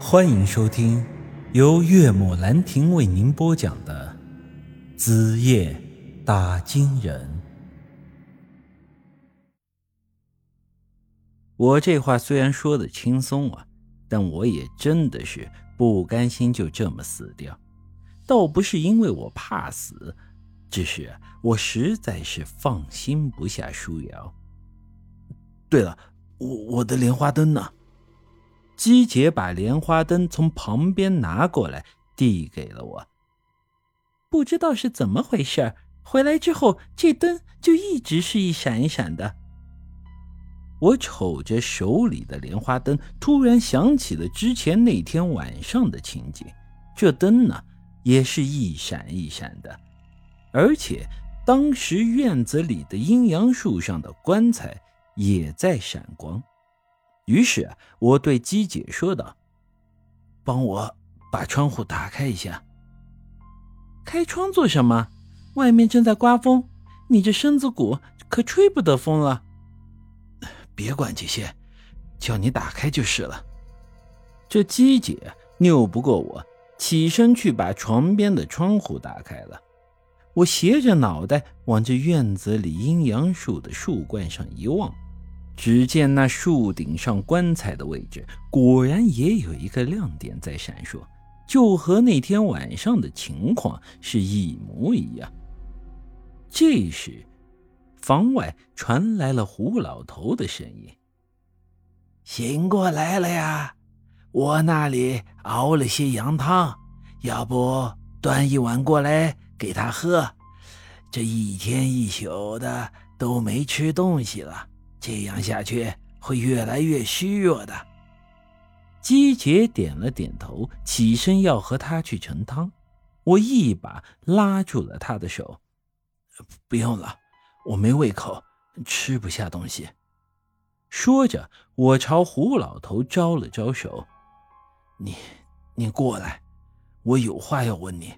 欢迎收听由岳母兰亭为您播讲的《子夜打金人》。我这话虽然说的轻松啊，但我也真的是不甘心就这么死掉。倒不是因为我怕死，只是我实在是放心不下舒瑶。对了，我我的莲花灯呢？姬姐把莲花灯从旁边拿过来，递给了我。不知道是怎么回事，回来之后这灯就一直是一闪一闪的。我瞅着手里的莲花灯，突然想起了之前那天晚上的情景。这灯呢，也是一闪一闪的，而且当时院子里的阴阳树上的棺材也在闪光。于是我对姬姐说道：“帮我把窗户打开一下。”开窗做什么？外面正在刮风，你这身子骨可吹不得风了。别管这些，叫你打开就是了。这姬姐拗不过我，起身去把床边的窗户打开了。我斜着脑袋往这院子里阴阳树的树冠上一望。只见那树顶上棺材的位置，果然也有一个亮点在闪烁，就和那天晚上的情况是一模一样。这时，房外传来了胡老头的声音：“醒过来了呀，我那里熬了些羊汤，要不端一碗过来给他喝？这一天一宿的都没吃东西了。”这样下去会越来越虚弱的。姬姐点了点头，起身要和他去盛汤。我一把拉住了他的手：“不用了，我没胃口，吃不下东西。”说着，我朝胡老头招了招手：“你，你过来，我有话要问你。”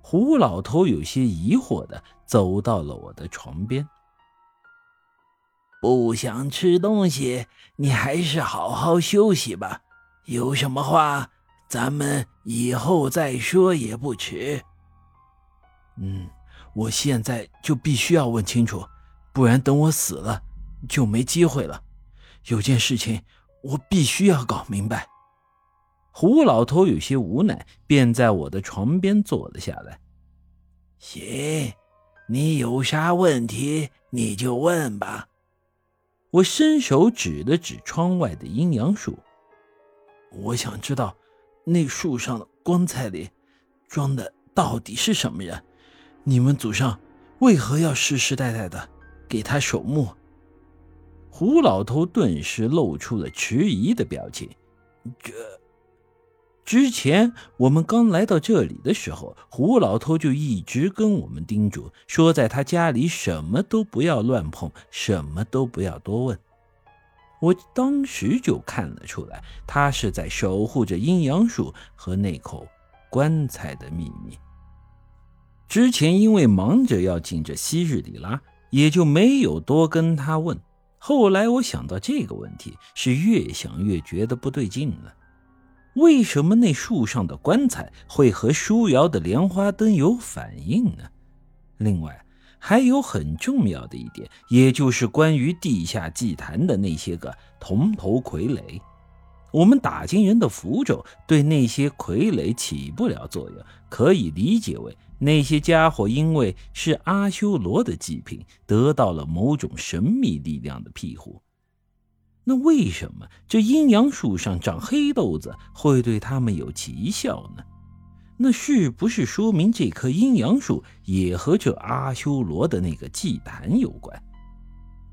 胡老头有些疑惑的走到了我的床边。不想吃东西，你还是好好休息吧。有什么话，咱们以后再说也不迟。嗯，我现在就必须要问清楚，不然等我死了就没机会了。有件事情我必须要搞明白。胡老头有些无奈，便在我的床边坐了下来。行，你有啥问题你就问吧。我伸手指了指窗外的阴阳树，我想知道那树上的棺材里装的到底是什么人？你们祖上为何要世世代代的给他守墓？胡老头顿时露出了迟疑的表情。这。之前我们刚来到这里的时候，胡老头就一直跟我们叮嘱说，在他家里什么都不要乱碰，什么都不要多问。我当时就看了出来，他是在守护着阴阳树和那口棺材的秘密。之前因为忙着要进这昔日里拉，也就没有多跟他问。后来我想到这个问题，是越想越觉得不对劲了。为什么那树上的棺材会和舒瑶的莲花灯有反应呢？另外，还有很重要的一点，也就是关于地下祭坛的那些个铜头傀儡。我们打金人的符咒对那些傀儡起不了作用，可以理解为那些家伙因为是阿修罗的祭品，得到了某种神秘力量的庇护。那为什么这阴阳树上长黑豆子会对他们有奇效呢？那是不是说明这棵阴阳树也和这阿修罗的那个祭坛有关？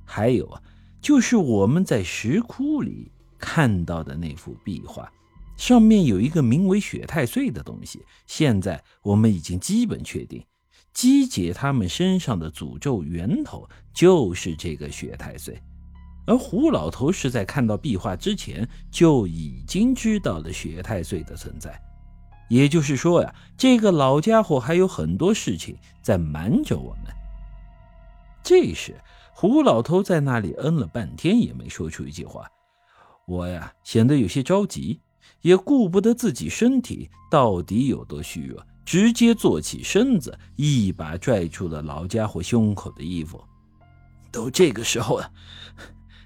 还有啊，就是我们在石窟里看到的那幅壁画，上面有一个名为雪太岁的东西。现在我们已经基本确定，姬姐他们身上的诅咒源头就是这个雪太岁。而胡老头是在看到壁画之前就已经知道了雪太岁的存在，也就是说呀，这个老家伙还有很多事情在瞒着我们。这时，胡老头在那里嗯了半天，也没说出一句话。我呀，显得有些着急，也顾不得自己身体到底有多虚弱，直接坐起身子，一把拽住了老家伙胸口的衣服。都这个时候了，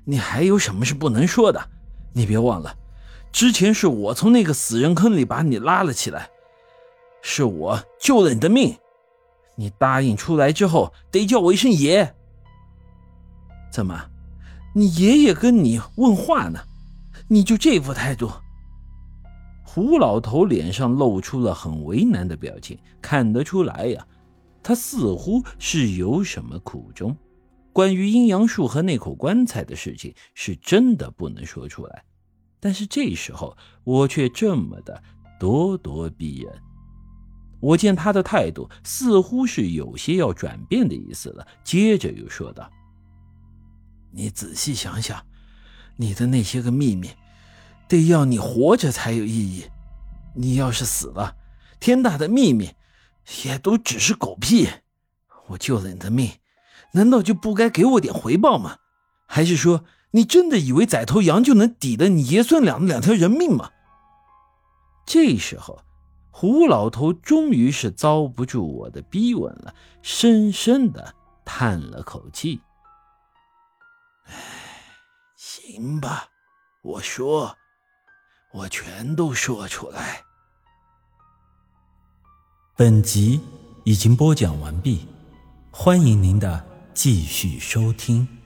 你还有什么是不能说的？你别忘了，之前是我从那个死人坑里把你拉了起来，是我救了你的命。你答应出来之后得叫我一声爷。怎么，你爷爷跟你问话呢？你就这副态度？胡老头脸上露出了很为难的表情，看得出来呀，他似乎是有什么苦衷。关于阴阳术和那口棺材的事情，是真的不能说出来。但是这时候我却这么的咄咄逼人。我见他的态度似乎是有些要转变的意思了，接着又说道：“你仔细想想，你的那些个秘密。”得要你活着才有意义，你要是死了，天大的秘密也都只是狗屁。我救了你的命，难道就不该给我点回报吗？还是说你真的以为宰头羊就能抵得你爷孙俩的两条人命吗？这时候，胡老头终于是遭不住我的逼问了，深深的叹了口气：“唉，行吧，我说。”我全都说出来。本集已经播讲完毕，欢迎您的继续收听。